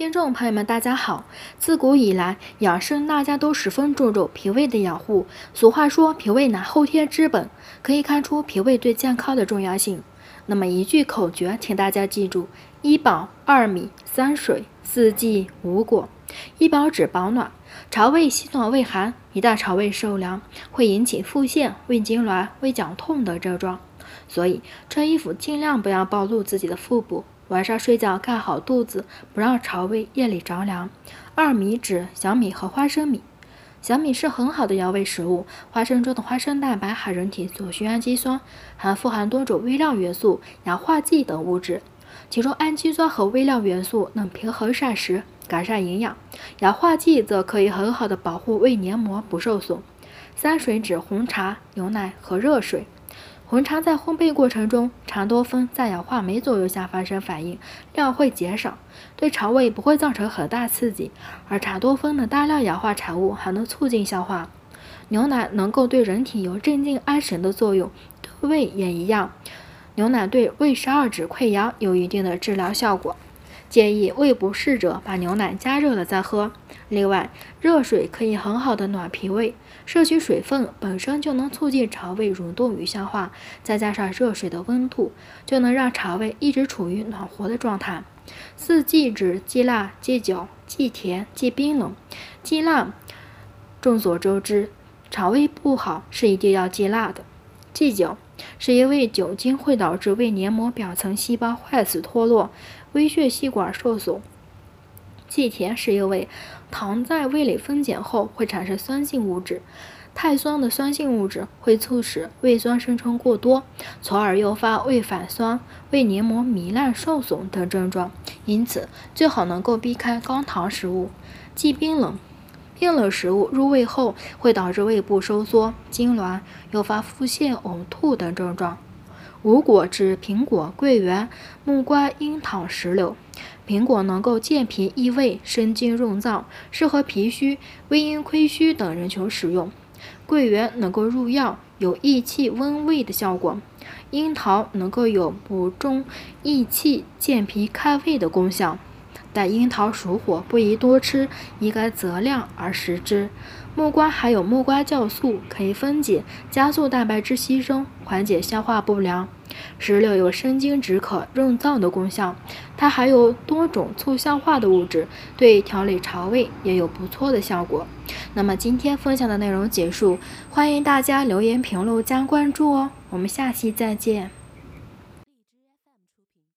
听众朋友们，大家好。自古以来，养生大家都十分注重脾胃的养护。俗话说，脾胃乃后天之本，可以看出脾胃对健康的重要性。那么一句口诀，请大家记住：一保二米三水四季五果。一保指保暖，肠胃喜暖胃寒，一旦肠胃受凉，会引起腹泻、胃痉挛、胃绞痛等症状。所以穿衣服尽量不要暴露自己的腹部。晚上睡觉盖好肚子，不让肠胃夜里着凉。二米指小米和花生米。小米是很好的养胃食物，花生中的花生蛋白含人体所需氨基酸，还富含多种微量元素、氧化剂等物质。其中氨基酸和微量元素能平衡膳食，改善营养；氧化剂则可以很好的保护胃黏膜不受损。三水指红茶、牛奶和热水。红茶在烘焙过程中，茶多酚在氧化酶作用下发生反应，量会减少，对肠胃不会造成很大刺激。而茶多酚的大量氧化产物还能促进消化。牛奶能够对人体有镇静安神的作用，对胃也一样。牛奶对胃十二指溃疡有一定的治疗效果。建议胃不适者把牛奶加热了再喝。另外，热水可以很好的暖脾胃，摄取水分本身就能促进肠胃蠕动与消化，再加上热水的温度，就能让肠胃一直处于暖和的状态。四忌指忌辣、忌酒、忌甜、忌冰冷。忌辣，众所周知，肠胃不好是一定要忌辣的。忌酒。是因为酒精会导致胃黏膜表层细胞坏死脱落，微血细管受损。忌甜是因为糖在胃里分解后会产生酸性物质，太酸的酸性物质会促使胃酸生成过多，从而诱发胃反酸、胃黏膜糜烂受损等症状。因此，最好能够避开高糖食物。忌冰冷。冰冷食物入胃后会导致胃部收缩、痉挛，诱发腹泻、呕吐等症状。五果指苹果、桂圆、木瓜、樱桃、石榴。苹果能够健脾益胃、生津润燥，适合脾虚、胃阴亏虚等人群食用。桂圆能够入药，有益气温胃的效果。樱桃能够有补中益气、健脾开胃的功效。但樱桃属火，不宜多吃，应该择量而食之。木瓜含有木瓜酵素，可以分解，加速蛋白质吸收，缓解消化不良。石榴有生津止渴、润燥的功效，它含有多种促消化的物质，对调理肠胃也有不错的效果。那么今天分享的内容结束，欢迎大家留言评论加关注哦，我们下期再见。